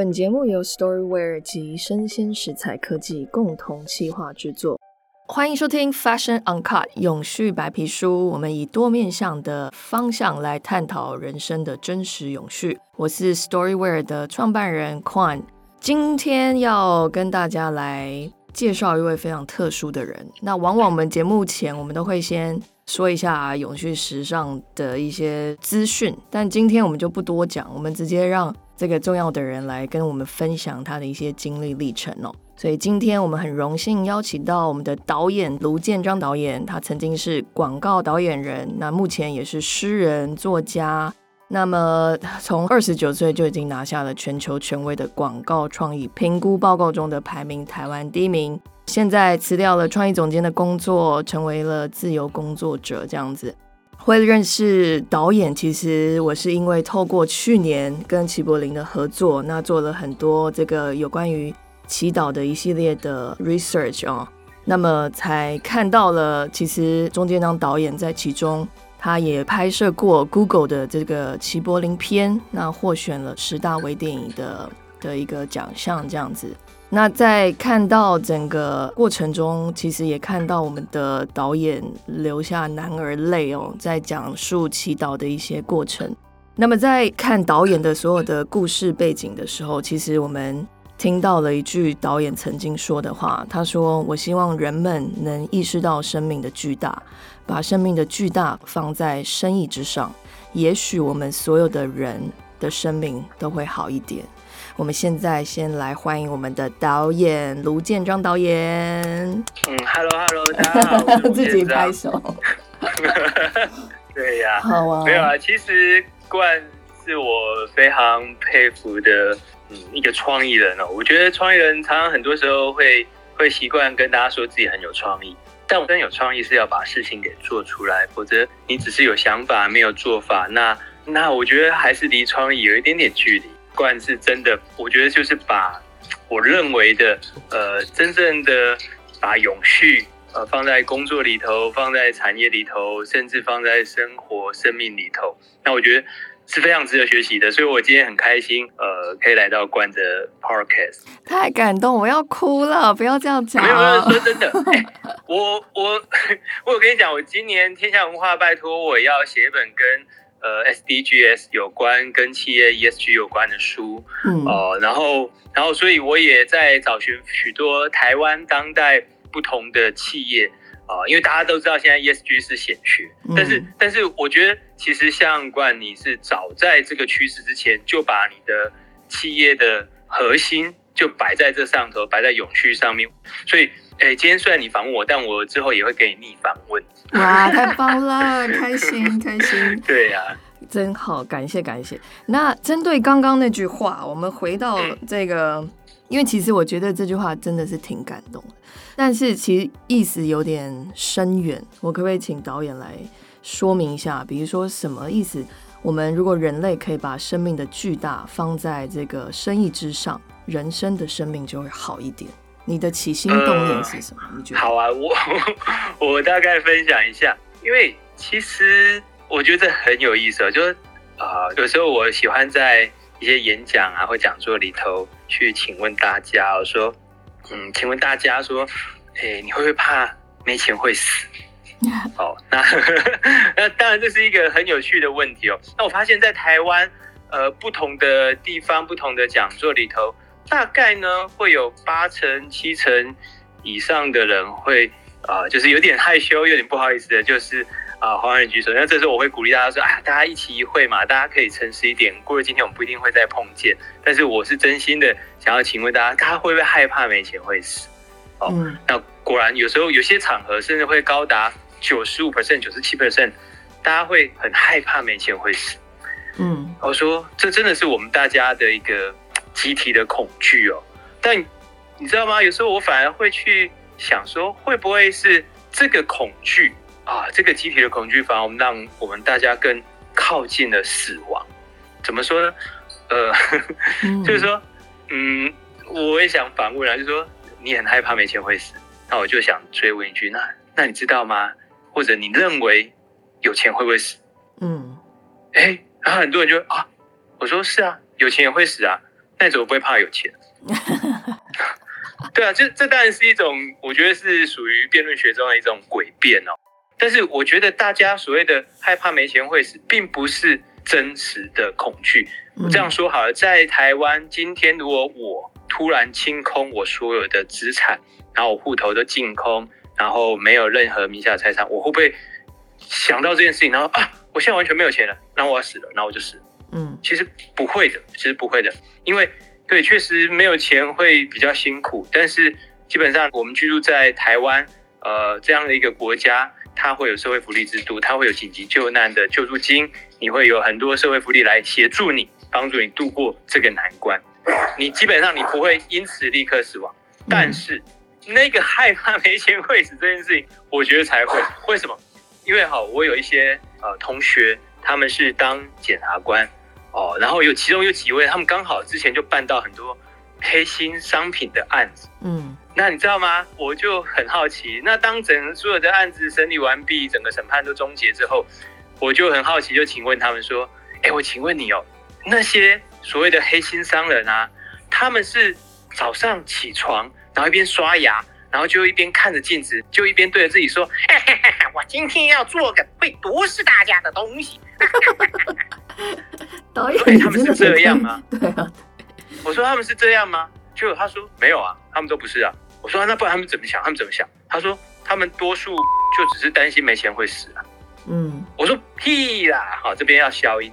本节目由 Storyware 及生鲜食材科技共同企划制作。欢迎收听 Fashion Uncut 永续白皮书。我们以多面向的方向来探讨人生的真实永续。我是 Storyware 的创办人 Quan，今天要跟大家来介绍一位非常特殊的人。那往往我们节目前，我们都会先说一下永续时尚的一些资讯，但今天我们就不多讲，我们直接让这个重要的人来跟我们分享他的一些经历历程哦。所以今天我们很荣幸邀请到我们的导演卢建章导演，他曾经是广告导演人，那目前也是诗人作家。那么从二十九岁就已经拿下了全球权威的广告创意评估报告中的排名台湾第一名。现在辞掉了创意总监的工作，成为了自由工作者，这样子。会认识导演，其实我是因为透过去年跟齐柏林的合作，那做了很多这个有关于。祈祷的一系列的 research 哦，那么才看到了，其实中间当导演在其中，他也拍摄过 Google 的这个齐柏林片，那获选了十大微电影的的一个奖项这样子。那在看到整个过程中，其实也看到我们的导演流下男儿泪哦，在讲述祈祷的一些过程。那么在看导演的所有的故事背景的时候，其实我们。听到了一句导演曾经说的话，他说：“我希望人们能意识到生命的巨大，把生命的巨大放在生意之上，也许我们所有的人的生命都会好一点。”我们现在先来欢迎我们的导演卢建章导演。嗯，Hello Hello，大家好，自己拍手。对呀，好啊，没有啊，其实冠是我非常佩服的。嗯，一个创意人哦，我觉得创意人常常很多时候会会习惯跟大家说自己很有创意，但我真有创意是要把事情给做出来，否则你只是有想法没有做法，那那我觉得还是离创意有一点点距离。冠是真的，我觉得就是把我认为的呃真正的把永续呃放在工作里头，放在产业里头，甚至放在生活生命里头，那我觉得。是非常值得学习的，所以我今天很开心，呃，可以来到冠的 podcast，太感动，我要哭了，不要这样讲。没有没有，说真的，我我 我有跟你讲，我今年天下文化拜托我要写一本跟呃 SDGs 有关、跟企业 ESG 有关的书，嗯，哦，然后然后所以我也在找寻许多台湾当代不同的企业。啊，因为大家都知道现在 ESG 是显学，但是但是我觉得其实像冠，你是早在这个趋势之前就把你的企业的核心就摆在这上头，摆在永续上面。所以，哎，今天虽然你访问我，但我之后也会给你逆访问。哇，太棒了，开心开心。对呀，真好，感谢感谢。那针对刚刚那句话，我们回到这个，因为其实我觉得这句话真的是挺感动的。但是其实意思有点深远，我可不可以请导演来说明一下？比如说什么意思？我们如果人类可以把生命的巨大放在这个生意之上，人生的生命就会好一点。你的起心动念是什么？你觉得？好啊，我 我大概分享一下，因为其实我觉得很有意思哦，就是啊，有时候我喜欢在一些演讲啊或讲座里头去请问大家，我说。嗯，请问大家说，哎，你会不会怕没钱会死？哦，那 那当然这是一个很有趣的问题哦。那我发现，在台湾，呃，不同的地方、不同的讲座里头，大概呢会有八成、七成以上的人会啊，就是有点害羞、有点不好意思的，就是啊，黄人举手。那这时候我会鼓励大家说，哎，大家一起一会嘛，大家可以诚实一点。过了今天，我们不一定会再碰见，但是我是真心的。想要请问大家，大家会不会害怕没钱会死？哦，那果然有时候有些场合甚至会高达九十五 percent、九十七 percent，大家会很害怕没钱会死。嗯，我说这真的是我们大家的一个集体的恐惧哦。但你知道吗？有时候我反而会去想说，会不会是这个恐惧啊？这个集体的恐惧反而让我们大家更靠近了死亡？怎么说呢？呃，就是说。嗯，我也想反问啊，就说你很害怕没钱会死，那我就想追问一句，那那你知道吗？或者你认为有钱会不会死？嗯，哎，然后很多人就啊，我说是啊，有钱也会死啊。那你怎么不会怕有钱？对啊，这这当然是一种，我觉得是属于辩论学中的一种诡辩哦。但是我觉得大家所谓的害怕没钱会死，并不是真实的恐惧。我这样说好了，在台湾今天，如果我突然清空我所有的资产，然后我户头都净空，然后没有任何名下财产，我会不会想到这件事情？然后啊，我现在完全没有钱了，那我要死了，那我就死。嗯，其实不会的，其实不会的，因为对，确实没有钱会比较辛苦，但是基本上我们居住在台湾，呃，这样的一个国家。它会有社会福利制度，它会有紧急救难的救助金，你会有很多社会福利来协助你，帮助你度过这个难关。你基本上你不会因此立刻死亡，但是那个害怕没钱会死这件事情，我觉得才会。为什么？因为哈，我有一些呃同学，他们是当检察官哦，然后有其中有几位，他们刚好之前就办到很多黑心商品的案子，嗯。那你知道吗？我就很好奇。那当整所有的案子审理完毕，整个审判都终结之后，我就很好奇，就请问他们说：“哎，我请问你哦，那些所谓的黑心商人啊，他们是早上起床，然后一边刷牙，然后就一边看着镜子，就一边对着自己说：‘我今天要做个会毒死大家的东西。’ 导演，他们是这样吗？对啊。我说他们是这样吗？就他说没有啊，他们都不是啊。我说那不然他们怎么想？他们怎么想？他说他们多数就只是担心没钱会死啊。嗯，我说屁啦！好，这边要消音，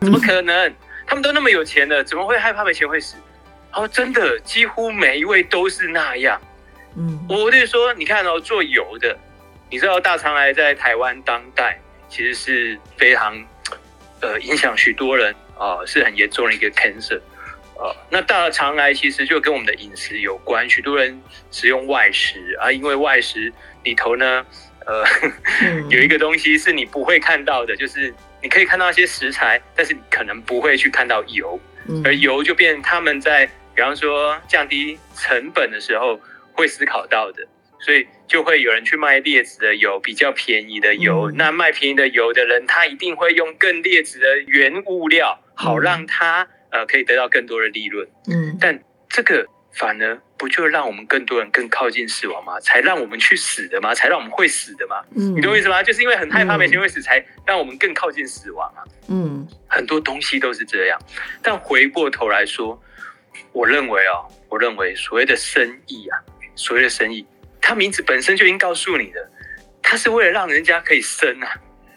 怎么可能？他们都那么有钱了，怎么会害怕没钱会死？他说真的，几乎每一位都是那样。嗯，我就说你看哦，做油的，你知道大肠癌在台湾当代其实是非常呃影响许多人啊，是很严重的一个 cancer。呃，那大肠癌其实就跟我们的饮食有关，许多人使用外食啊，因为外食里头呢，呃，有一个东西是你不会看到的，就是你可以看到一些食材，但是你可能不会去看到油，而油就变他们在比方说降低成本的时候会思考到的，所以就会有人去卖劣质的油，比较便宜的油。那卖便宜的油的人，他一定会用更劣质的原物料，好让他。呃，可以得到更多的利润，嗯，但这个反而不就让我们更多人更靠近死亡吗？才让我们去死的吗？才让我们会死的吗？嗯，你懂我意思吗？就是因为很害怕没钱会死，才让我们更靠近死亡啊。嗯，很多东西都是这样。但回过头来说，我认为哦，我认为所谓的生意啊，所谓的生意，它名字本身就已经告诉你的，它是为了让人家可以生啊，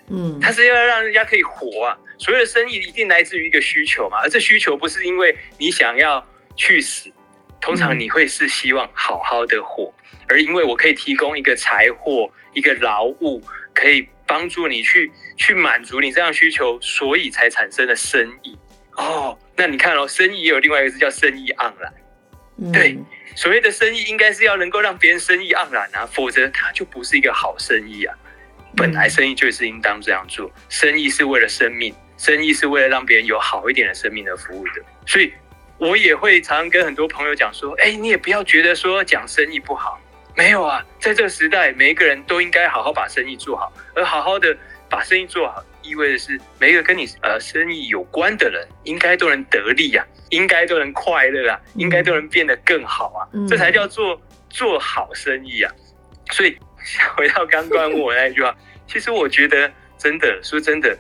嗯，它是要让人家可以活啊。所有的生意一定来自于一个需求嘛，而这需求不是因为你想要去死，通常你会是希望好好的活，而因为我可以提供一个财货、一个劳务，可以帮助你去去满足你这样需求，所以才产生了生意。哦，那你看哦，生意也有另外一个字叫生意盎然。对，所谓的生意应该是要能够让别人生意盎然啊，否则它就不是一个好生意啊。本来生意就是应当这样做，生意是为了生命。生意是为了让别人有好一点的生命而服务的，所以我也会常常跟很多朋友讲说：，哎，你也不要觉得说讲生意不好，没有啊，在这个时代，每一个人都应该好好把生意做好，而好好的把生意做好，意味着是每一个跟你呃生意有关的人，应该都能得利啊，应该都能快乐啊，应该都能变得更好啊，这才叫做做好生意啊。所以回到刚刚问我那一句话，其实我觉得真的说真的。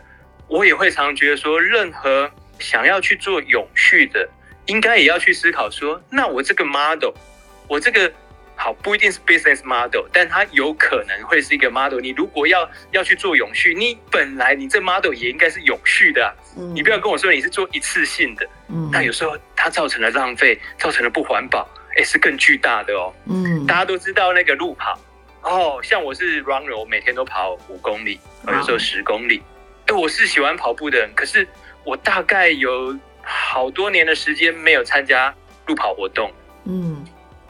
我也会常觉得说，任何想要去做永续的，应该也要去思考说，那我这个 model，我这个好不一定是 business model，但它有可能会是一个 model。你如果要要去做永续，你本来你这 model 也应该是永续的，你不要跟我说你是做一次性的，嗯那有时候它造成了浪费，造成了不环保，哎，是更巨大的哦。嗯，大家都知道那个路跑，哦，像我是 runner，我每天都跑五公里，有时候十公里。我是喜欢跑步的人，可是我大概有好多年的时间没有参加路跑活动。嗯，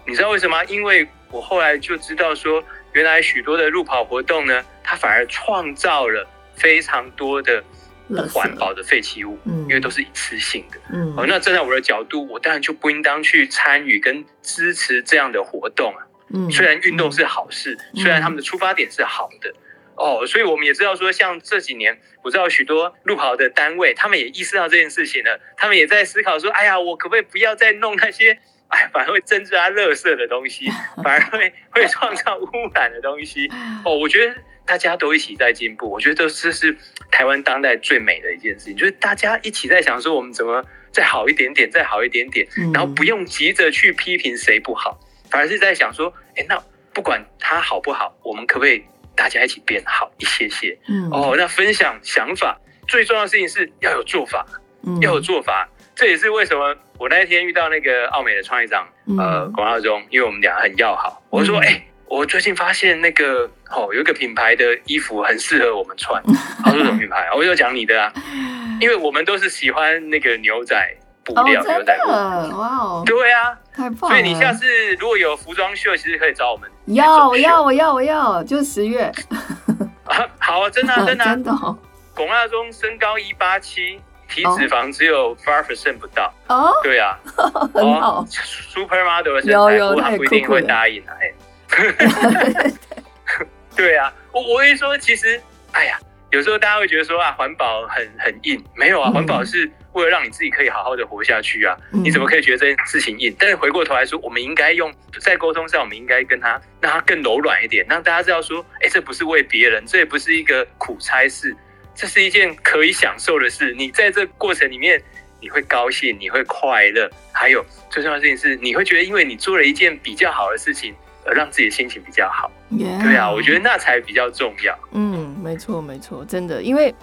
你知道为什么？因为我后来就知道说，原来许多的路跑活动呢，它反而创造了非常多的不环保的废弃物，嗯因为都是一次性的。嗯，哦，那站在我的角度，我当然就不应当去参与跟支持这样的活动啊。嗯，虽然运动是好事，虽然他们的出发点是好的。哦，所以我们也知道说，像这几年，我知道许多路跑的单位，他们也意识到这件事情了，他们也在思考说，哎呀，我可不可以不要再弄那些，哎，反而会增加垃圾的东西，反而会会创造污染的东西。哦，我觉得大家都一起在进步，我觉得这是台湾当代最美的一件事情，就是大家一起在想说，我们怎么再好一点点，再好一点点，然后不用急着去批评谁不好，反而是在想说，哎，那不管他好不好，我们可不可以？大家一起变好一些些，嗯哦，那分享想法最重要的事情是要有做法，要有做法。这也是为什么我那天遇到那个奥美的创业长，呃，广耀中，因为我们俩很要好。我说，哎，我最近发现那个哦，有一个品牌的衣服很适合我们穿。他说什么品牌？我就讲你的啊，因为我们都是喜欢那个牛仔。哦，真的，哇哦，对啊，太棒了！所以你下次如果有服装秀，其实可以找我们。要，我要，我要，我要，就十月。好啊，真的，真的，真的。龚亚中身高一八七，体脂肪只有 five percent 不到。哦，对啊，很好，super model 的身材，不过他不一定会答应啊。对啊，我我跟你说，其实，哎呀。有时候大家会觉得说啊，环保很很硬，没有啊，环保是为了让你自己可以好好的活下去啊。你怎么可以觉得这件事情硬？但是回过头来说，我们应该用在沟通上，我们应该跟他让他更柔软一点，让大家知道说，哎，这不是为别人，这也不是一个苦差事，这是一件可以享受的事。你在这过程里面，你会高兴，你会快乐，还有最重要的事情是，你会觉得因为你做了一件比较好的事情。而让自己的心情比较好，对啊，我觉得那才比较重要。嗯，没错，没错，真的，因为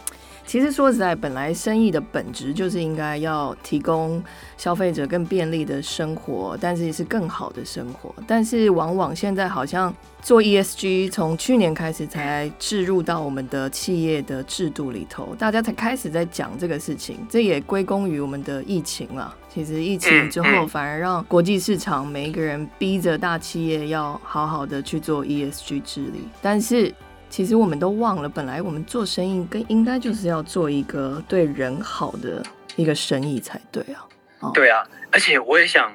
其实说实在，本来生意的本质就是应该要提供消费者更便利的生活，但是也是更好的生活。但是往往现在好像。做 ESG 从去年开始才置入到我们的企业的制度里头，大家才开始在讲这个事情。这也归功于我们的疫情了。其实疫情之后，反而让国际市场每一个人逼着大企业要好好的去做 ESG 治理。但是其实我们都忘了，本来我们做生意跟应该就是要做一个对人好的一个生意才对啊。对啊，而且我也想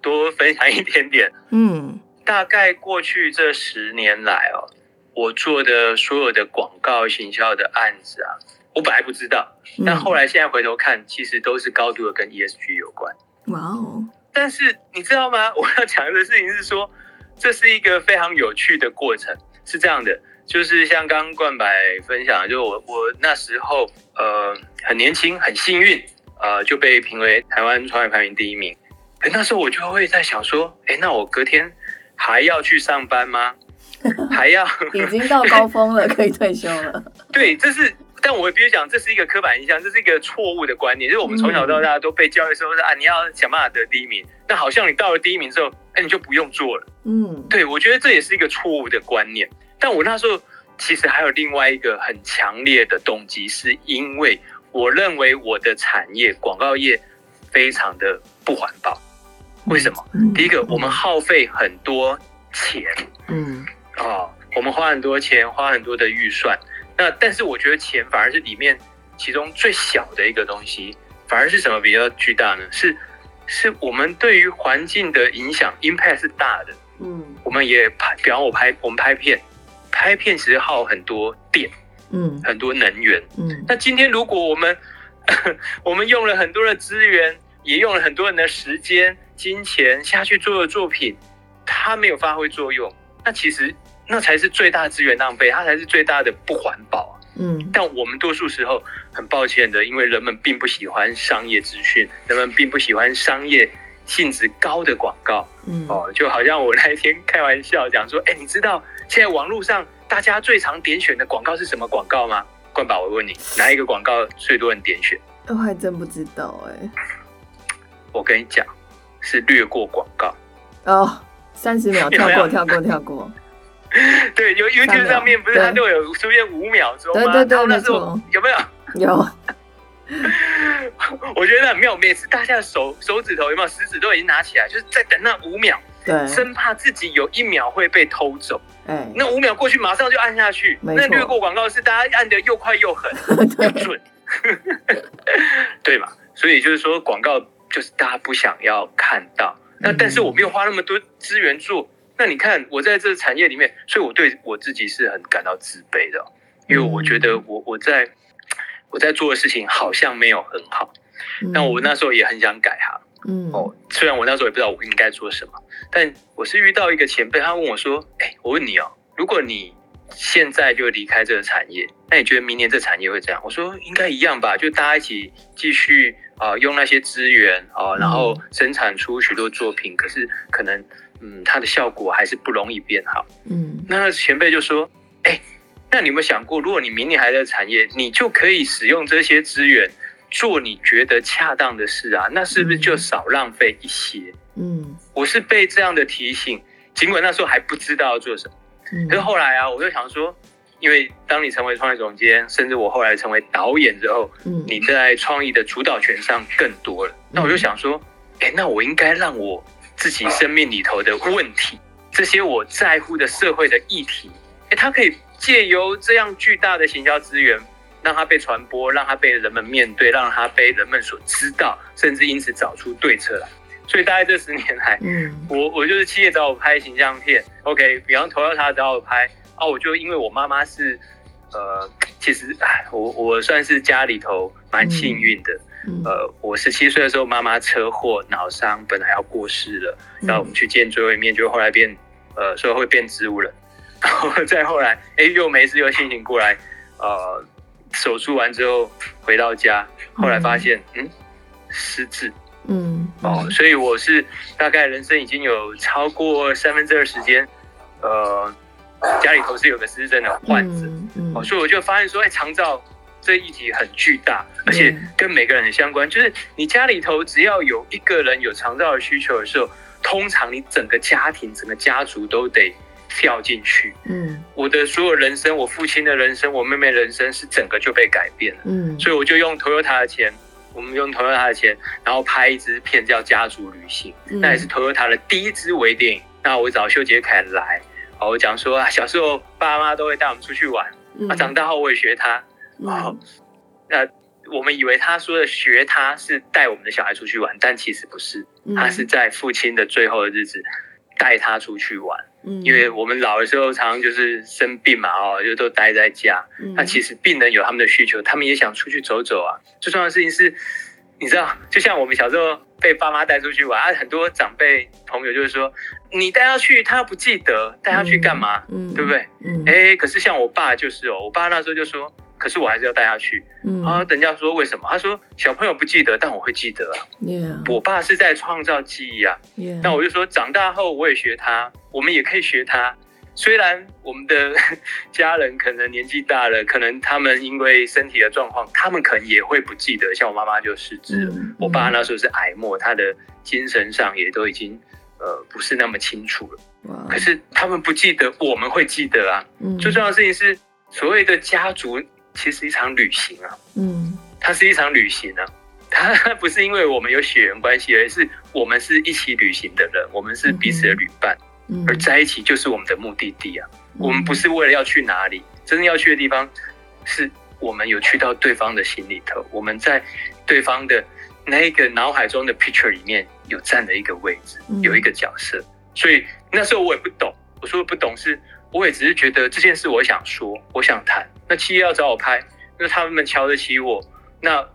多分享一点点。嗯。大概过去这十年来哦，我做的所有的广告行销的案子啊，我本来不知道，但后来现在回头看，其实都是高度的跟 ESG 有关。哇哦！但是你知道吗？我要讲的事情是说，这是一个非常有趣的过程。是这样的，就是像刚刚冠白分享，就我我那时候呃很年轻，很幸运，呃就被评为台湾创业排名第一名。哎，那时候我就会在想说，哎，那我隔天。还要去上班吗？还要已经到高峰了，可以退休了。对，这是，但我必须讲，这是一个刻板印象，这是一个错误的观念。就是我们从小到大都被教育说是啊，你要想办法得第一名。那好像你到了第一名之后，哎，你就不用做了。嗯，对，我觉得这也是一个错误的观念。但我那时候其实还有另外一个很强烈的动机，是因为我认为我的产业广告业非常的不环保。为什么？第一个，我们耗费很多钱，嗯，哦，我们花很多钱，花很多的预算。那但是我觉得钱反而是里面其中最小的一个东西，反而是什么比较巨大呢？是是我们对于环境的影响，impact 是大的。嗯，我们也拍，比方我拍，我们拍片，拍片其实耗很多电，嗯，很多能源，嗯。那今天如果我们 我们用了很多的资源，也用了很多人的时间。金钱下去做的作品，它没有发挥作用，那其实那才是最大的资源浪费，它才是最大的不环保。嗯，但我们多数时候很抱歉的，因为人们并不喜欢商业资讯，人们并不喜欢商业性质高的广告。嗯，哦，就好像我那一天开玩笑讲说，哎，你知道现在网络上大家最常点选的广告是什么广告吗？冠宝，我问你，哪一个广告最多人点选？我还真不知道哎。我跟你讲。是略过广告哦，三十秒跳过跳过跳过。对，有 YouTube 上面不是它都有出现五秒钟吗？对对对，没错。有没有？有。我觉得很妙，每次大家的手手指头有没有食指都已经拿起来，就是在等那五秒，对，生怕自己有一秒会被偷走。哎，那五秒过去，马上就按下去。那略过广告是大家按的又快又狠 又准，对嘛？所以就是说广告。就是大家不想要看到，那但是我没有花那么多资源做，那你看我在这个产业里面，所以我对我自己是很感到自卑的。因为我觉得我我在我在做的事情好像没有很好，那我那时候也很想改行。嗯。哦，虽然我那时候也不知道我应该做什么，但我是遇到一个前辈，他问我说：“哎，我问你哦，如果你现在就离开这个产业，那你觉得明年这产业会怎样？”我说：“应该一样吧，就大家一起继续啊，用那些资源啊，然后生产出许多作品，可是可能嗯，它的效果还是不容易变好。”嗯那前辈就说：“哎，那你有没有想过，如果你明年还在产业，你就可以使用这些资源。”做你觉得恰当的事啊，那是不是就少浪费一些？嗯我是被这样的提醒，尽管那时候还不知道要做什么，嗯，可是后来啊，我就想说，因为当你成为创意总监，甚至我后来成为导演之后，嗯你在创意的主导权上更多了。那我就想说，哎，那我应该让我自己生命里头的问题，这些我在乎的社会的议题，哎，它可以借由这样巨大的行销资源。让它被传播，让它被人们面对，让它被人们所知道，甚至因此找出对策来。所以大概这十年来，嗯。我我就是企业找我拍形象片，OK，比方投到他找我拍，啊，我就因为我妈妈是，呃，其实哎，我我算是家里头蛮幸运的，嗯。呃，我十七岁的时候妈妈车祸脑伤，本来要过世了，嗯。然后我们去见最后一面，就后来变，呃，所以会变植物人，然后再后来，哎，又没事又清醒过来，呃。手术完之后回到家，后来发现嗯失智嗯哦，所以我是大概人生已经有超过三分之二时间，呃，家里头是有个失智症的患者嗯哦，所以我就发现说，哎，长照这议题很巨大，而且跟每个人很相关。就是你家里头只要有一个人有长照的需求的时候，通常你整个家庭、整个家族都得跳进去。嗯我的所有人生，我父亲的人生，我妹妹人生是整个就被改变了。嗯，所以我就用 Toyota 的钱，我们用 Toyota 的钱，然后拍一支片叫《家族旅行》，嗯那也是 Toyota 的第一支微电影。那我找修杰楷来，哦，我讲说啊，小时候爸妈都会带我们出去玩，嗯啊，长大后我也学他。哦，那我们以为他说的学他是带我们的小孩出去玩，但其实不是，嗯他是在父亲的最后的日子带他出去玩。嗯因为我们老的时候常常就是生病嘛，哦，就都待在家。那其实实病人有他们的需求，他们也想出去走走啊。最重要的事情是，你知道，就像我们小时候被爸妈带出去玩，啊，很多长辈朋友就是说，你带他去，他不记得，带他去干嘛？嗯对不对？嗯哎，可是像我爸就是哦，我爸那时候就说，可是我还是要带他去。嗯啊，人家说为什么？他说小朋友不记得，但我会记得啊。我爸是在创造记忆啊。那我就说，长大后我也学他，我们也可以学他。虽然我们的 家人可能年纪大了，可能他们因为身体的状况，他们可能也会不记得。像我妈妈就失智了，嗯我爸那时候是癌末，他的精神上也都已经呃不是那么清楚了。可是他们不记得，我们会记得啊。嗯最重要的事情是，所谓的家族其实是一场旅行啊。嗯它是一场旅行啊，它不是因为我们有血缘关系，而是我们是一起旅行的人，我们是彼此的旅伴，嗯而在一起就是我们的目的地啊。我们不是为了要去哪里，真正要去的地方，是我们有去到对方的心里头，我们在对方的那一个脑海中的 picture 里面有占了一个位置，嗯有一个角色。所以那时候我也不懂，我说的不懂是，我也只是觉得这件事我想说，我想谈。那企业要找我拍，那他们瞧得起我，那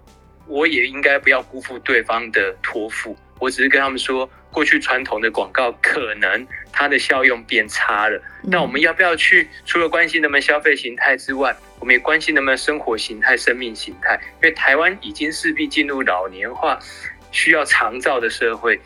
我也应该不要辜负对方的托付。我只是跟他们说，过去传统的广告可能它的效用变差了。嗯那我们要不要去？除了关心他们消费形态之外，我们也关心他们生活形态、生命形态。因为台湾已经势必进入老年化、需要长照的社会，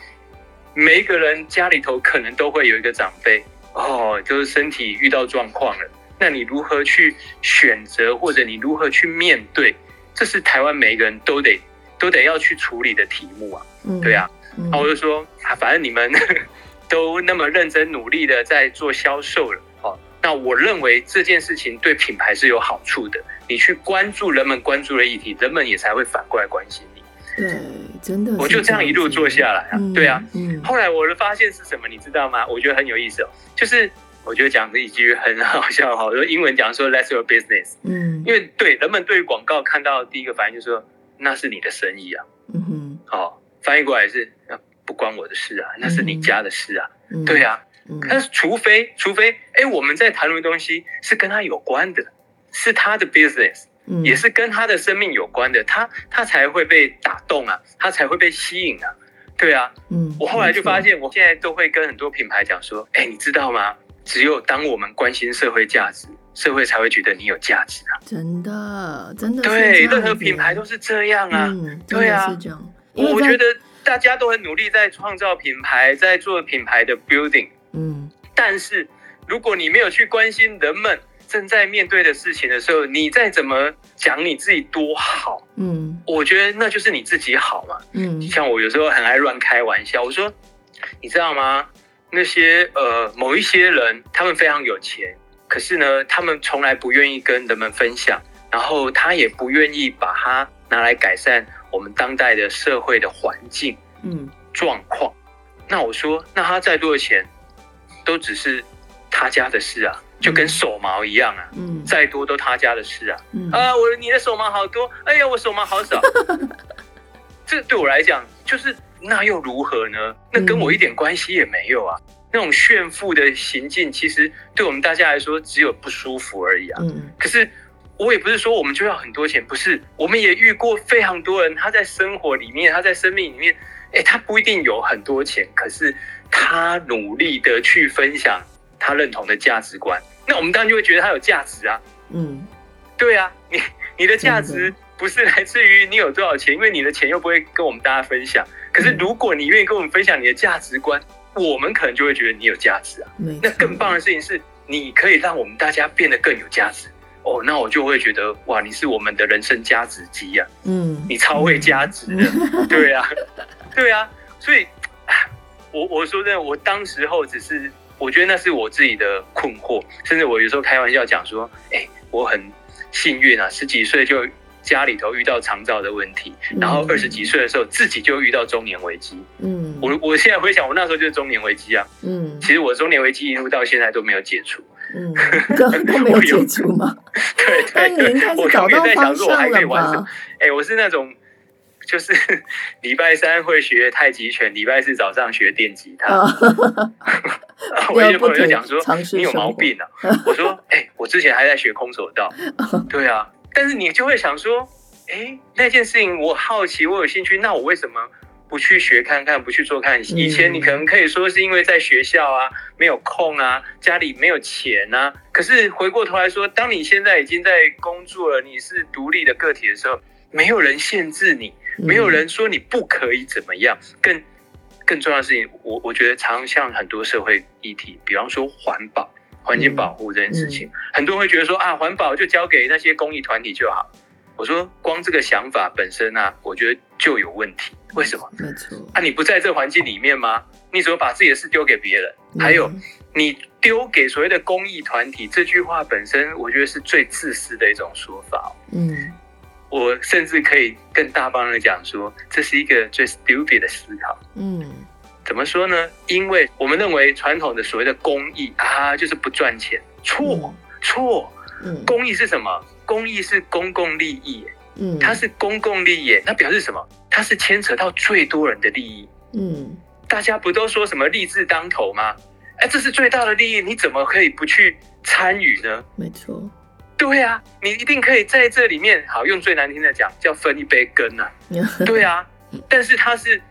每一个人家里头可能都会有一个长辈哦，就是身体遇到状况了。那你如何去选择，或者你如何去面对？这是台湾每一个人都得都得要去处理的题目啊。对啊，嗯那我就说啊，反正你们 都那么认真努力的在做销售了，哦，那我认为这件事情对品牌是有好处的。你去关注人们关注的议题，人们也才会反过来关心你。对，真的我就这样一路做下来啊，嗯对啊。嗯。后来我的发现是什么，你知道吗？我觉得很有意思哦，就是我觉得讲的一句很好笑哈，说英文讲说 "That's your business"，嗯。因为对人们对于广告看到的第一个反应就是说那是你的生意啊，嗯哼。哦，翻译过来是啊不关我的事啊，那是你家的事啊，嗯。对啊。嗯。但是除非除非哎我们在谈论的东西是跟他有关的，是他的 business，嗯也是跟他的生命有关的，他他才会被打动啊，他才会被吸引啊，对啊。嗯，我后来就发，现，我现在都会跟很多品牌讲说，哎，你知道吗？只有当我们关心社会价值，社会才会觉得你有价值啊。真的真的对，任何品牌都是这样啊。嗯，对啊我觉得大家都很努力在创造品牌，在做品牌的 building，嗯但是如果你没有去关心人们正在面对的事情的时候，你再怎么讲你自己多好，嗯我觉得那就是你自己好嘛。嗯像我有时候很爱乱开玩笑，我说，你知道吗？那些呃某一些人，他们非常有钱，可是呢，他们从来不愿意跟人们分享，然后他也不愿意把它拿来改善我们当代的社会的环境嗯状况。那我说，那他再多的钱，都只是他家的事啊，就跟手毛一样啊，嗯再多都他家的事啊。嗯啊，我你的手毛好多，哎呀，我手毛好少。这对我来讲，就是那又如何呢？那跟我一点关系也没有啊。那种炫富的行径，其实对我们大家来说只有不舒服而已啊。嗯可是我也不是说我们就要很多钱，不是，我们也遇过非常多人，他在生活里面，他在生命里面，哎，他不一定有很多钱，可是他努力的去分享他认同的价值观，那我们当然就会觉得他有价值啊。嗯。对啊，你你的价值不是来自于你有多少钱，因为你的钱又不会跟我们大家分享。可是嗯。如果你愿意跟我们分享你的价值观，我们可能就会觉得你有价值啊。那更棒的事情是，你可以让我们大家变得更有价值。哦，那我就会觉得哇，你是我们的人生价值机啊，嗯。你超会价值的，对啊，对啊，所以，啊我我说真的，我当时候只是，我觉得那是我自己的困惑，甚至我有时候开玩笑讲说，哎，我很幸运啊，十几岁就家里头遇到长照的问题，然后二十几岁的时候自己就遇到中年危机。嗯我我现在回想，我那时候就是中年危机啊。嗯其实我中年危机一路到现在都没有解除。嗯都都没有我有解除吗？对对对，我永远找到方在想说，我还可以玩什么吧？？哎、我是那种，就是 礼拜三会学太极拳，礼拜四早上学电吉他。啊，我有些朋友就讲说你有毛病啊！我说，哎、我之前还在学空手道。对啊，但是你就会想说，哎、那件事情我好奇，我有兴趣，那我为什么不去学看看，不去做看？以前你可能可以说是因为在学校啊没有空啊，家里没有钱啊。可是回过头来说，当你现在已经在工作了，你是独立的个体的时候，没有人限制你，没有人说你不可以怎么样。更更重要的事情，我我觉得常像很多社会议题，比方说环保、环境保护这件事情，很多人会觉得说啊，环保就交给那些公益团体就好。我说，光这个想法本身啊，我觉得就有问题。为什么？没错。啊，你不在这环境里面吗？你怎么把自己的事丢给别人？嗯还有，你丢给所谓的公益团体，这句话本身，我觉得是最自私的一种说法哦。嗯我甚至可以更大方的讲说，这是一个最 stupid 的思考。嗯怎么说呢？因为我们认为传统的所谓的公益啊，就是不赚钱，错错。嗯公益是什么？公益是公共利益，嗯，它是公共利益，那表示什么？它是牵扯到最多人的利益。嗯大家不都说什么利字当头吗？哎，这是最大的利益，你怎么可以不去参与呢？没错。对啊，你一定可以在这里面，好用最难听的讲，叫分一杯羹啊。对啊，但是它是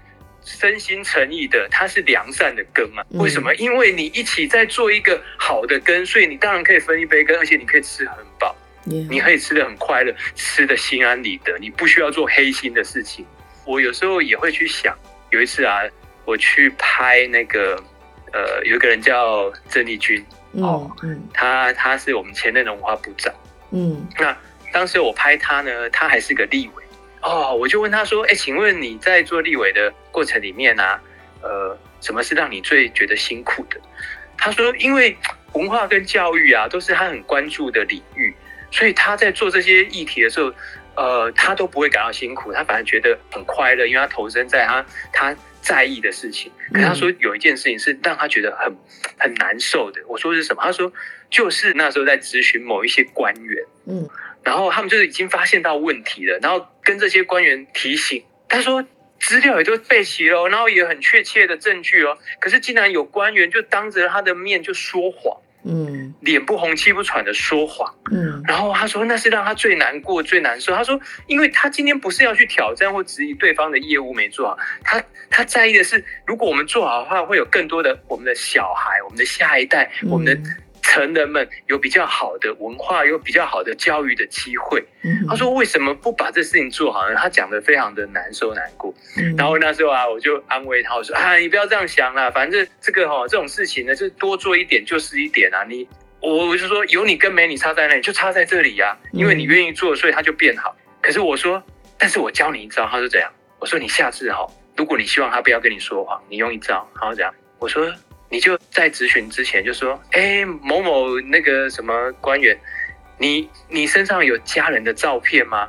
真心诚意的，它是良善的羹啊。嗯为什么？因为你一起在做一个好的羹，所以你当然可以分一杯羹，而且你可以吃很饱，你你可以吃的很快乐，吃的心安理得，你不需要做黑心的事情。我有时候也会去想，有一次啊，我去拍那个呃，有一个人叫郑丽君，嗯嗯他他是我们前任的文化部长。嗯那当时我拍他呢，他还是个立委哦，我就问他说：“哎，请问你在做立委的过程里面啊，呃，什么是让你最觉得辛苦的？”他说：“因为文化跟教育啊，都是他很关注的领域，所以他在做这些议题的时候，呃，他都不会感到辛苦，他反而觉得很快乐，因为他投身在他他在意的事情。可他说有一件事情是让他觉得很很难受的。我说是什么？他说就是那时候在咨询某一些官员。”嗯然后他们就是已经发现到问题了，然后跟这些官员提醒，他说资料也都备齐了，然后也很确切的证据哦，可是竟然有官员就当着他的面就说谎，嗯脸不红气不喘的说谎。嗯然后他说那是让他最难过、最难受。他说，因为他今天不是要去挑战或质疑对方的业务没做好，他他在意的是，如果我们做好的话，会有更多的我们的小孩、我们的下一代、我们的成人们有比较好的文化，有比较好的教育的机会。嗯，他说为什么不把这事情做好呢？他讲的非常的难受难过。嗯，然后那时候啊，我就安慰他，我说啊，你不要这样想啦，反正这个哈、这种事情呢，就是多做一点就是一点啊。你我我就说有你跟没你差在那里，就差在这里呀、因为你愿意做，所以它就变好。可是我说，但是我教你一招，他说怎样？我说你下次哈、如果你希望他不要跟你说谎，你用一招，然后怎样？我说你就在咨询之前就说，哎，某某那个什么官员，你你身上有家人的照片吗？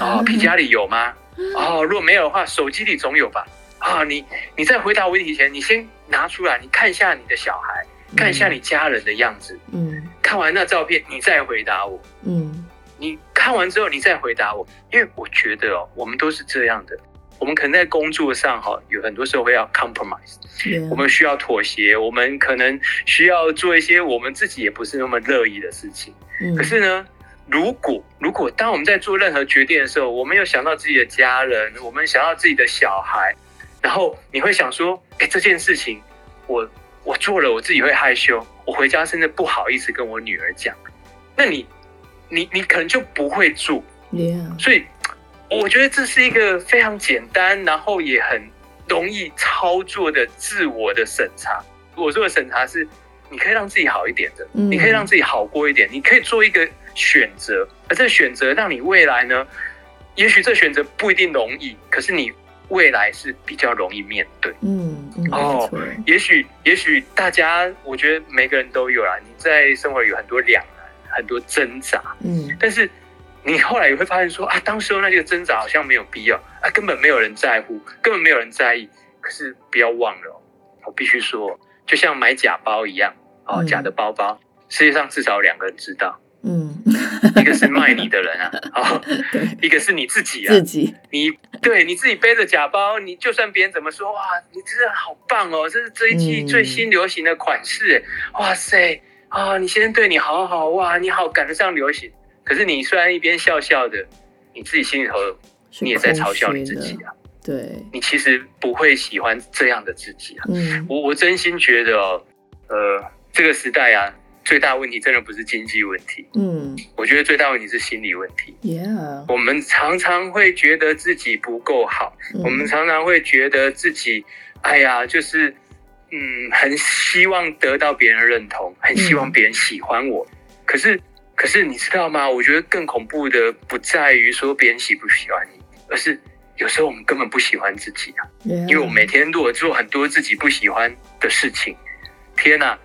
哦，皮夹里有吗？哦，如果没有的话，手机里总有吧？啊，你你在回答问题前，你先拿出来，你看一下你的小孩，看一下你家人的样子，嗯看完那照片，你再回答我。嗯你看完之后，你再回答我，因为我觉得哦，我们都是这样的。我们可能在工作上哈，有很多时候会要 compromise，嗯，我们需要妥协，我们可能需要做一些我们自己也不是那么乐意的事情。嗯可是呢，如果如果当我们在做任何决定的时候，我们有想到自己的家人，我们想到自己的小孩，然后你会想说，哎，这件事情我我做了，我自己会害羞，我回家甚至不好意思跟我女儿讲，那你你你可能就不会做。所以我觉得这是一个非常简单，然后也很容易操作的自我的审查。我说的审查是，你可以让自己好一点的，嗯你可以让自己好过一点，你可以做一个选择，而这个选择让你未来呢，也许这选择不一定容易，可是你未来是比较容易面对。嗯嗯，哦，也许，也许大家，我觉得每个人都有啦。你在生活有很多两难，很多挣扎，嗯但是你后来也会发现说啊，当时候那个挣扎好像没有必要啊，根本没有人在乎，根本没有人在意。可是不要忘了哦，我必须说，就像买假包一样哦，嗯假的包包，世界上至少有两个人知道，嗯，一个是卖你的人啊，哦，一个是你自己啊自。己，你对你自己背着假包，你就算别人怎么说，哇，你真的好棒哦，这是这一季嗯最新流行的款式，哇塞啊，你先生对你好好哇，你好赶得上流行。可是你虽然一边笑笑的，你自己心里头你也在嘲笑你自己啊，对，你其实不会喜欢这样的自己啊。嗯。我我真心觉得哦，呃，这个时代啊，最大问题真的不是经济问题，嗯。我觉得最大问题是心理问题。，Yeah，我们常常会觉得自己不够好，我们嗯常常会觉得自己，哎呀，就是，嗯，很希望得到别人认同，很希望别人喜欢我。可是，可是你知道吗？我觉得更恐怖的不在于说别人喜不喜欢你，而是有时候我们根本不喜欢自己啊。因为我每天如果做很多自己不喜欢的事情，天哪、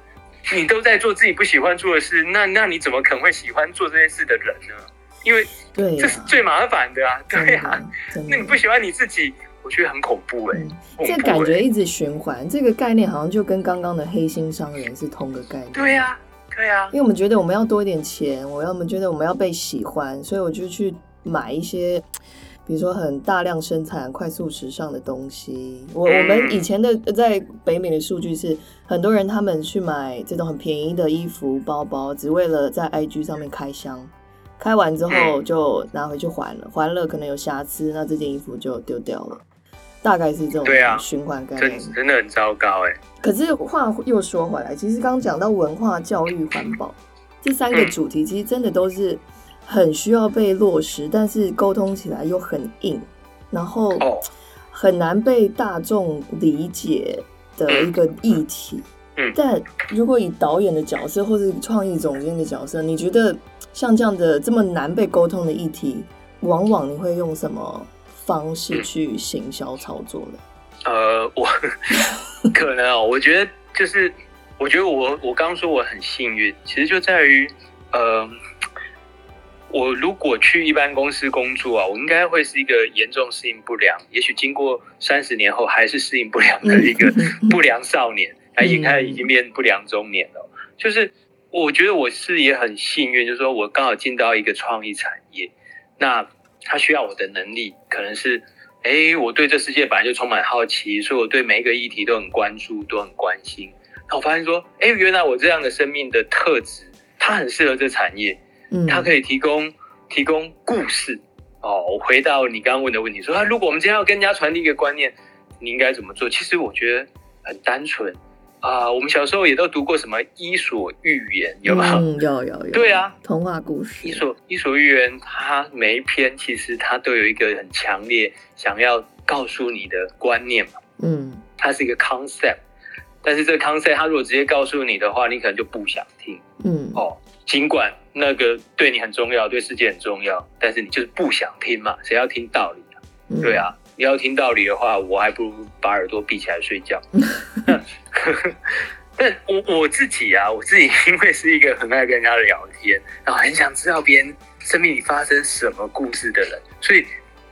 你都在做自己不喜欢做的事，那那你怎么可能会喜欢做这件事的人呢？因为对呀这是最麻烦的啊，真对啊。那你不喜欢你自己，我觉得很恐怖哎、这感欸觉一直循环，这个概念好像就跟刚刚的黑心商人是同个概念。对呀、对啊、因为我们觉得我们要多一点钱，我要我们觉得我们要被喜欢，所以我就去买一些，比如说很大量生产、快速时尚的东西。我嗯我们以前的在北美的数据是，很多人他们去买这种很便宜的衣服、包包，只为了在 IG 上面开箱。开完之后嗯就拿回去还了，还了可能有瑕疵，那这件衣服就丢掉了，大概是这种对啊。循环概真念。真的很糟糕哎、可是话又说回来，其实刚刚讲到文化、教育、环保这三个嗯。主题，其实真的都是很需要被落实，但是沟通起来又很硬，然后哦，很难被大众理解的一个议题。嗯。但如果以导演的角色或是创意总监的角色，你觉得像这样的这么难被沟通的议题，往往你会用什么方式去行销操作的？呃，我可能哦，我觉得就是，我觉得我我刚刚说我很幸运，其实就在于，呃，我如果去一般公司工作啊，我应该会是一个严重适应不良，也许经过三十年后还是适应不良的一个 不良少年，他已经开始已经变不良中年了。就是我觉得我是也很幸运，就是说我刚好进到一个创意产业，那他需要我的能力，可能是，哎，我对这世界本来就充满好奇，所以我对每一个议题都很关注，都很关心。然后我发现说，哎，原来我这样的生命的特质，它很适合这产业，嗯，它可以提供提供故事。哦，我回到你刚刚问的问题，说啊，如果我们今天要跟人家传递一个观念，你应该怎么做？其实我觉得很单纯啊。我们小时候也都读过什么《伊索寓言》，有吗？嗯，有有有。对啊，童话故事。伊索伊索寓言，它每一篇其实它都有一个很强烈想要告诉你的观念嘛。嗯，它是一个 concept，但是这个 concept 它如果直接告诉你的话，你可能就不想听。嗯，哦，尽管那个对你很重要，对世界很重要，但是你就是不想听嘛，谁要听道理啊？嗯对，啊，你要听道理的话，我还不如把耳朵闭起来睡觉。但我我自己啊，我自己因为是一个很爱跟人家聊天，然后很想知道别人生命里发生什么故事的人，所以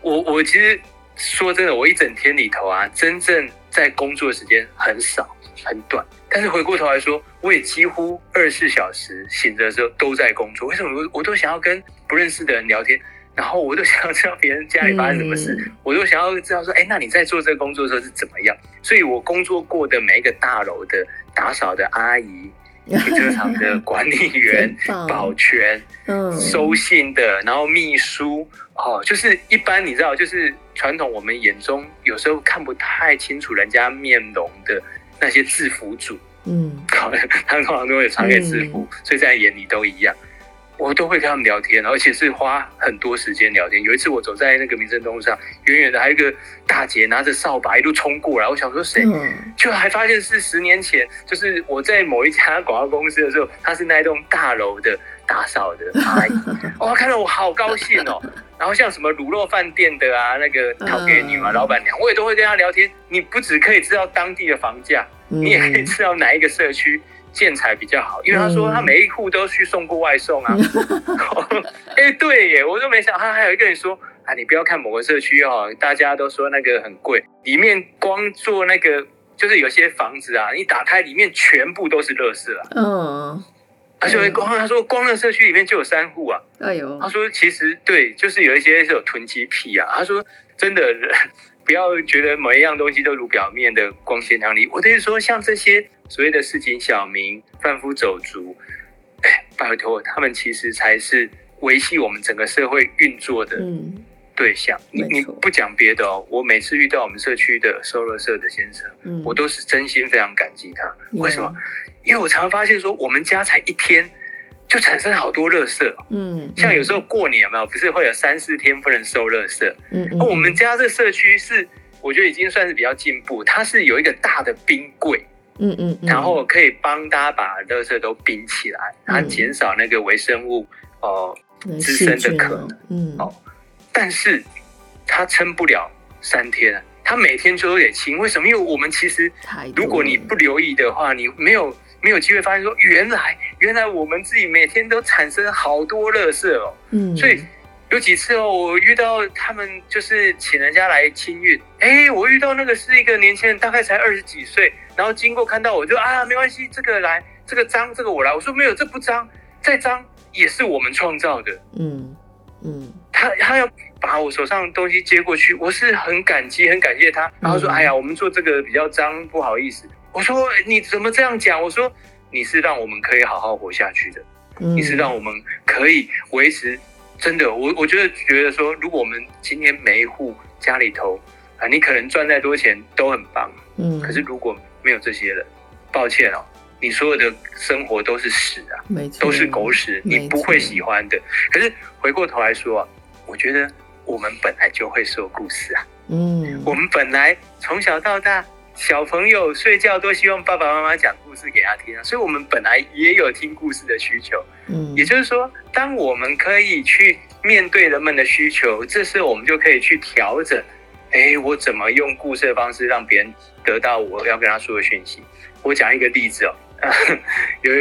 我我其实说真的，我一整天里头啊，真正在工作的时间很少很短，但是回过头来说，我也几乎二十四小时醒着的时候都在工作。为什么我我都想要跟不认识的人聊天，然后我就想要知道别人家里发生什么事，嗯我就想要知道说，哎，那你在做这个工作的时候是怎么样？所以我工作过的每一个大楼的打扫的阿姨、停车场的管理 员保全、嗯，收信的，然后秘书，哦，就是一般你知道，就是传统我们眼中有时候看不太清楚人家面容的那些制服组，嗯 他们通常都会穿个制服，所以在眼里都一样。我都会跟他们聊天，而且是花很多时间聊天。有一次我走在那个民生东路上，远远的还有一个大姐拿着扫把一路冲过来，我想说谁？嗯就还发现是十年前，就是我在某一家广告公司的时候，她是那一栋大楼的打扫的阿姨，哇、看到我好高兴哦。然后像什么卤肉饭店的啊，那个讨给女嘛、嗯老板娘，我也都会跟她聊天。你不只可以知道当地的房价，你也可以嗯知道哪一个社区建材比较好，因为他说他每一户都去送过外送啊。哎、对耶，我就没想，他还有一个人说啊，你不要看某个社区哦，大家都说那个很贵，里面光做那个就是有些房子啊，你打开里面全部都是垃圾啊，嗯，而且光他说光那社区里面就有三户啊，哎呦他，说其实对，就是有一些是有囤积癖啊。他说真的，不要觉得每一样东西都如表面的光鲜亮丽。我的意思说，像这些所谓的市井小民、贩夫走卒，哎，拜托，他们其实才是维系我们整个社会运作的嗯对象。你你不讲别的哦，我每次遇到我们社区的收垃圾的先生，嗯，我都是真心非常感激他。有为什么？？因为我常常发现说，我们家才一天就产生好多垃圾哦。嗯，像有时候过年有没有，不是会有三四天不能收垃圾？嗯，我们家这社区是，我觉得已经算是比较进步，它是有一个大的冰柜，嗯嗯，嗯然后可以帮大家把垃圾都冰起来，然后减少那个微生物哦、嗯滋生的可能嗯，哦但是它撑不了三天，它每天就得清。为什么？因为我们其实如果你不留意的话，你没有没有机会发现说，原来原来我们自己每天都产生好多垃圾哦。嗯，所以有几次哦，我遇到他们就是请人家来清运，哎，我遇到那个是一个年轻人，大概才二十几岁，然后经过看到我就啊，没关系，这个来，这个脏，这个我来。我说没有，这不脏，再脏也是我们创造的。嗯嗯他他要把我手上的东西接过去，我是很感激，很感谢他。然后说，嗯哎呀，我们做这个比较脏，不好意思。我说你怎么这样讲？我说你是让我们可以好好活下去的。嗯，你是让我们可以维持。真的，我我觉得觉得说，如果我们今天每一户家里头啊，你可能赚再多钱都很棒，嗯，可是如果没有这些了，抱歉哦，你所有的生活都是屎啊，没错，都是狗屎，你不会喜欢的。可是回过头来说啊，我觉得我们本来就会说故事啊，嗯，我们本来从小到大，小朋友睡觉都希望爸爸妈妈讲故事给他听啊，所以我们本来也有听故事的需求。嗯，也就是说，当我们可以去面对人们的需求，这时候我们就可以去调整。哎，我怎么用故事的方式让别人得到我要跟他说的讯息？我讲一个例子哦，有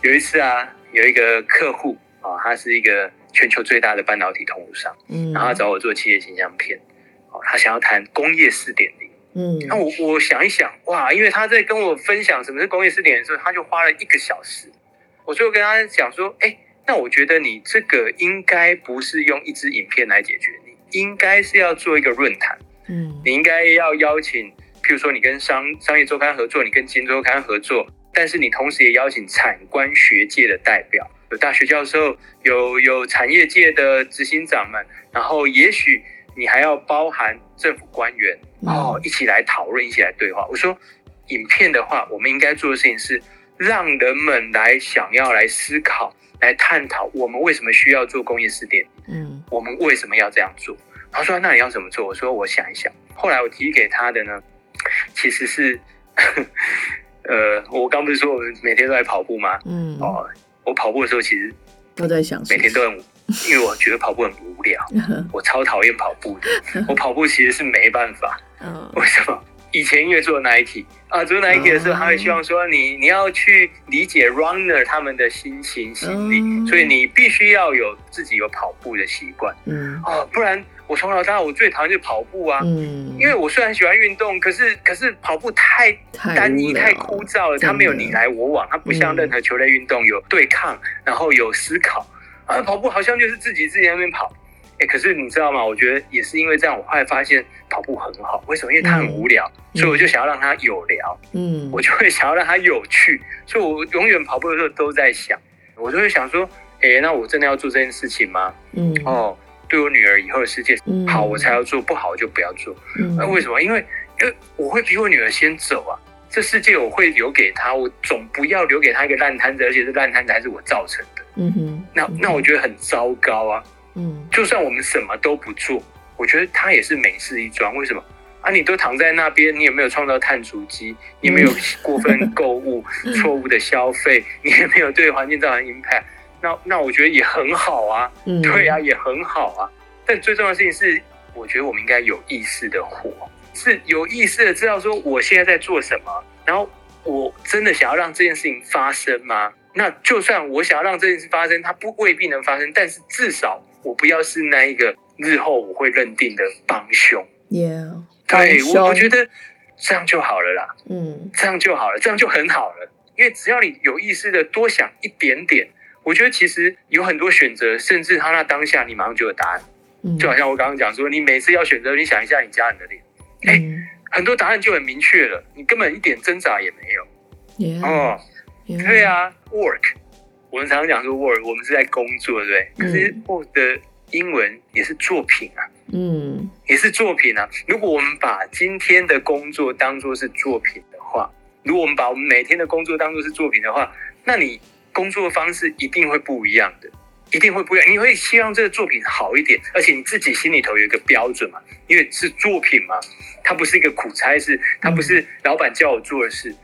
有一次啊，有一个客户啊、他是一个全球最大的半导体通路商，嗯，然后他找我做企业形象片，哦，他想要谈工业四点零。嗯，那我我想一想，哇，因为他在跟我分享什么是工业四点零的时候，他就花了一个小时。我就跟他讲说，哎，那我觉得你这个应该不是用一支影片来解决，你应该是要做一个论坛，嗯你应该要邀请，譬如说你跟商商业周刊合作，你跟金周刊合作，但是你同时也邀请产官学界的代表，有大学教授，有有产业界的执行长们，然后也许你还要包含政府官员哦，一起来讨论，一起来对话。我说，影片的话，我们应该做的事情是让人们来想要来思考，来探讨我们为什么需要做工业试点，嗯，我们为什么要这样做？他说，那你要怎么做？我说，我想一想。后来我提给他的呢，其实是。呃，我刚不是说我每天都在跑步吗？嗯，哦，我跑步的时候其实都在想，每天都很，因为我觉得跑步很无聊，我超讨厌跑步的。我跑步其实是没办法，嗯，为什么？以前因为做 Nike 啊，做 Nike 的时候，他会希望说你你要去理解 runner 他们的心情心理，所以你必须要有自己有跑步的习惯，嗯，哦，不然。我从小到大，我最讨厌就是跑步啊，嗯，因为我虽然喜欢运动，可是可是跑步太单一、太枯燥了。它没有你来我往，它不像任何球类运动有对抗，然后有思考啊。跑步好像就是自己自己在那边跑，哎，可是你知道吗？我觉得也是因为这样，我后来发现跑步很好。为什么？因为它很无聊，所以我就想要让它有聊，嗯，我就会想要让它有趣，所以我永远跑步的时候都在想，我就会想说，哎，那我真的要做这件事情吗？嗯，哦。对我女儿以后的世界好，我才要做；不好就不要做。那为什么？因为因为我会比我女儿先走啊。这世界我会留给她，我总不要留给她一个烂摊子，而且这烂摊子还是我造成的。嗯哼。那那我觉得很糟糕啊。嗯。就算我们什么都不做，我觉得她也是美事一桩。为什么？啊，你都躺在那边，你有没有创造碳足迹？你没有过分购物、错误的消费？你也没有对环境造成 impact？那那我觉得也很好啊，嗯 对啊，也很好啊。但最重要的事情是，我觉得我们应该有意识的活，是有意识的知道说我现在在做什么，然后我真的想要让这件事情发生吗？那就算我想要让这件事发生，它不未必能发生，但是至少我不要是那一个日后我会认定的帮凶。Yeah，对我我觉得这样就好了啦。嗯，这样就好了，这样就很好了。因为只要你有意识的多想一点点。我觉得其实有很多选择，甚至他那当下你马上就有答案，就好像我刚刚讲说，你每次要选择，你想一下你家人的脸，哎，很多答案就很明确了，你根本一点挣扎也没有。哦，对啊，work，我们常常讲说 work，我们是在工作，对不对？可是 work 的英文也是作品啊，嗯，也是作品啊。如果我们把今天的工作当做是作品的话，如果我们把我们每天的工作当做是作品的话，那你。工作方式一定会不一样的，一定会不一样。你会希望这个作品好一点，而且你自己心里头有一个标准嘛？因为是作品嘛，它不是一个苦差事，它不是老板叫我做的事。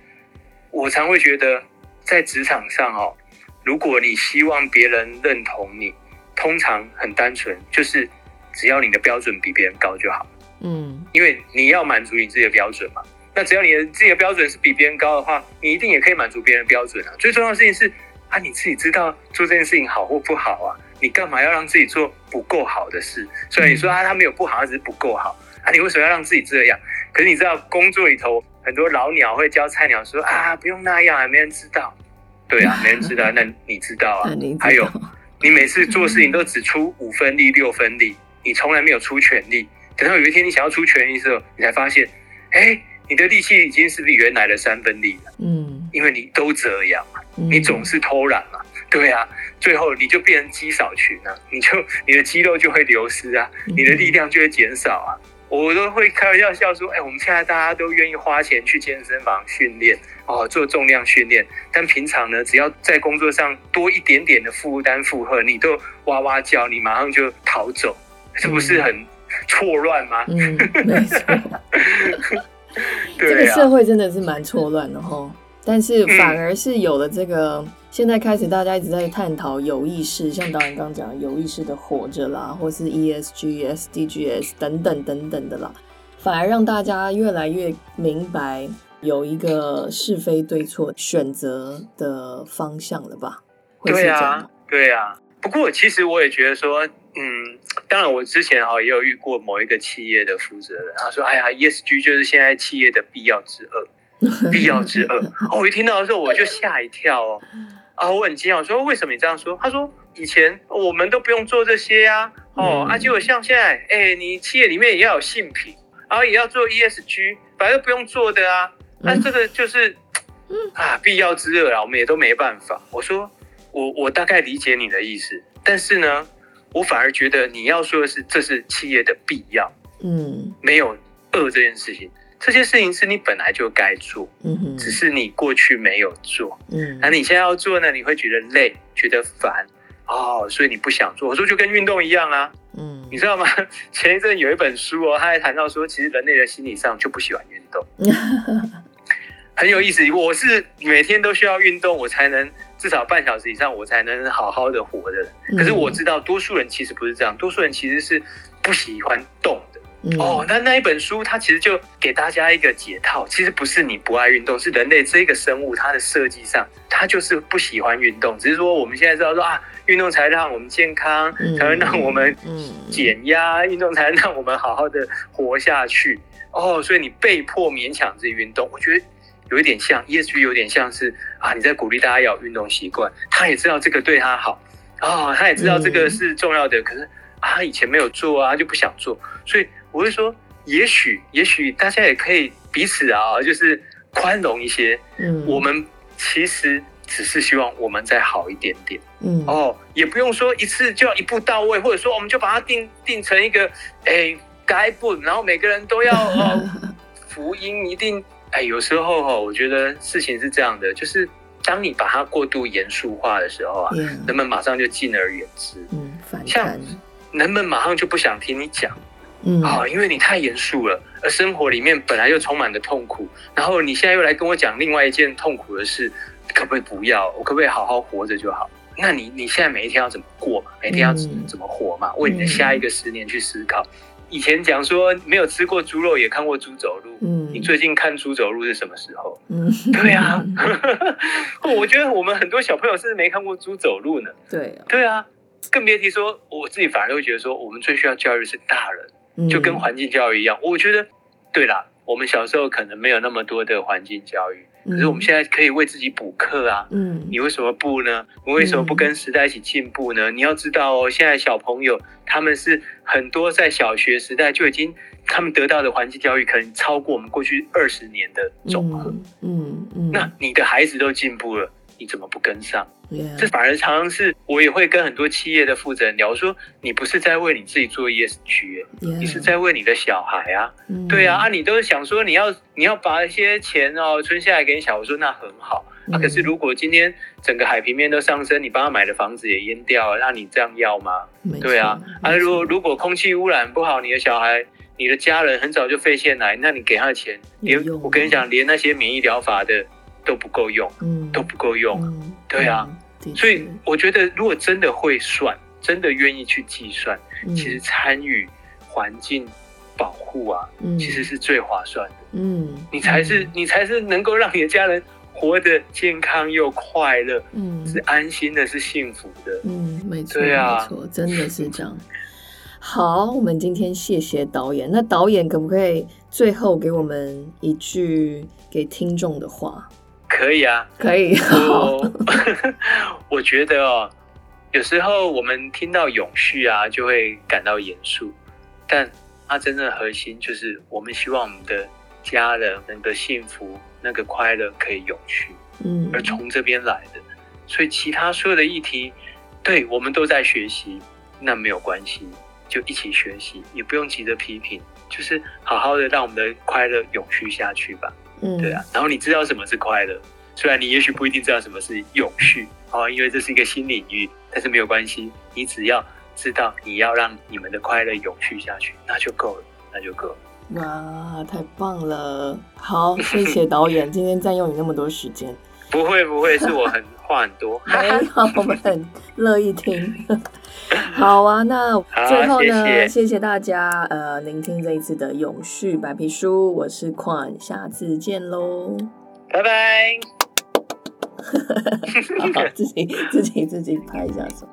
我常会觉得，在职场上哦，如果你希望别人认同你，通常很单纯，就是只要你的标准比别人高就好。嗯，因为你要满足你自己的标准嘛。那只要你的自己的标准是比别人高的话，你一定也可以满足别人的标准啊。最重要的事情是。啊，你自己知道做这件事情好或不好啊？你干嘛要让自己做不够好的事？虽然你说啊，他没有不好，他只是不够好啊。你为什么要让自己这样？可是你知道，工作里头很多老鸟会教菜鸟说啊，不用那样啊，没人知道。对啊，没人知道，那你知道啊？还有，你每次做事情都只出五分力、六分力，你从来没有出全力。等到有一天你想要出全力的时候，你才发现，哎，你的力气已经是比原来的三分力了。嗯，因为你都这样。你总是偷懒嘛？对啊，最后你就变成肌少群了，你就你的肌肉就会流失啊，你的力量就会减少啊。我都会开玩笑笑说，哎，我们现在大家都愿意花钱去健身房训练哦，做重量训练，但平常呢，只要在工作上多一点点的负担负荷，你都哇哇叫，你马上就逃走，这不是很错乱吗？嗯，没错。这个社会真的是蛮错乱的哈。但是反而是有了这个，现在开始大家一直在探讨有意识，像导演刚讲有意识的活着啦，或是 ESG、SDGs 等等等等的啦，反而让大家越来越明白有一个是非对错选择的方向了吧？对啊，对啊。不过其实我也觉得说，嗯，当然我之前啊也有遇过某一个企业的负责人，他说：“哎呀，ESG 就是现在企业的必要之二。”必要之二 哦！我一听到的时候我就吓一跳哦，啊，我很惊讶，我说为什么你这样说？他说以前我们都不用做这些呀，哦，啊，结果像现在，哎，你企业里面也要有性品，然后也要做 ESG，反正不用做的啊，那这个就是啊，必要之恶啊，我们也都没办法。我说，我我大概理解你的意思，但是呢，我反而觉得你要说的是，这是企业的必要，嗯没有恶这件事情。这些事情是你本来就该做，嗯哼，只是你过去没有做。嗯那你现在要做呢，你会觉得累，觉得烦，哦，所以你不想做。我说就跟运动一样啊，嗯你知道吗？前一阵有一本书哦，他还谈到说，其实人类的心理上就不喜欢运动，很有意思。我是每天都需要运动，我才能至少半小时以上，我才能好好的活着。可是我知道多数人其实不是这样，多数人其实是不喜欢动的。嗯哦，那那一本书它其实就给大家一个解套，其实不是你不爱运动，是人类这个生物它的设计上，它就是不喜欢运动，只是说我们现在知道说啊，运动才让我们健康，嗯才会让我们嗯减压，运动才能让我们好好的活下去。哦，所以你被迫勉强自己运动，我觉得有一点像 ESG，有点像是啊，你在鼓励大家要有运动习惯，他也知道这个对他好，哦，他也知道这个是重要的，可是啊，他以前没有做啊，他就不想做，所以我会说，也许，也许大家也可以彼此啊，就是宽容一些。嗯。我们其实只是希望我们再好一点点。嗯。哦，也不用说一次就要一步到位，或者说我们就把它定定成一个哎该不，然后每个人都要哦 福音一定哎，有时候哈、我觉得事情是这样的，就是当你把它过度严肃化的时候啊人们马上就敬而远之，嗯反像人们马上就不想听你讲。嗯啊、因为你太严肃了，而生活里面本来就充满了痛苦，然后你现在又来跟我讲另外一件痛苦的事，可不可以不要？我可不可以好好活着就好？那你你现在每一天要怎么过嘛？每天要怎么活嘛？为你的下一个十年去思考。以前讲说没有吃过猪肉，也看过猪走路。嗯你最近看猪走路是什么时候？嗯对啊，我觉得我们很多小朋友是没看过猪走路呢。对啊对啊，更别提说我自己反而会觉得说，我们最需要教育是大人。嗯就跟环境教育一样。我觉得，对啦，我们小时候可能没有那么多的环境教育，可是我们现在可以为自己补课啊。嗯你为什么不呢？我为什么不跟时代一起进步呢？你要知道哦，现在小朋友他们是很多在小学时代就已经，他们得到的环境教育可能超过我们过去二十年的总和。嗯嗯那你的孩子都进步了，你怎么不跟上？这反而常常是我也会跟很多企业的负责人聊，我说你不是在为你自己做 ESG，、你是在为你的小孩啊。嗯对啊，啊，你都是想说你要你要把一些钱哦存下来给你小孩，我说那很好。啊，嗯可是如果今天整个海平面都上升，你帮他买的房子也淹掉了，那你这样要吗？没对啊，啊，如果如果空气污染不好，你的小孩、你的家人很早就肺腺癌，那你给他的钱，连我跟你讲，连那些免疫疗法的都不够用，嗯都不够用。嗯对啊嗯所以我觉得，如果真的会算，真的愿意去计算，嗯其实参与环境保护啊，嗯其实是最划算的。嗯你才是你才是能够让你的家人活得健康又快乐，嗯是安心的，是幸福的。嗯，没错，对啊没错，真的是这样。好，我们今天谢谢导演。那导演可不可以最后给我们一句给听众的话？可以啊，可以，好，我 我觉得哦，有时候我们听到永续啊，就会感到严肃，但它真正的核心就是我们希望我们的家人能够幸福，那个快乐可以永续。嗯而从这边来的。所以其他所有的议题，对我们都在学习，那没有关系，就一起学习，也不用急着批评，就是好好的让我们的快乐永续下去吧。嗯，对啊，然后你知道什么是快乐，虽然你也许不一定知道什么是永续哦、因为这是一个新领域，但是没有关系，你只要知道你要让你们的快乐永续下去，那就够了，那就够了。哇，太棒了！好，谢谢导演，今天占用你那么多时间。不会不会，是我很话很多。没有，我们很乐意听。好啊，那最后呢，谢谢谢谢大家呃聆听这一次的永续白皮书，我是款，下次见喽。拜拜。好，自己自己自己拍一下手。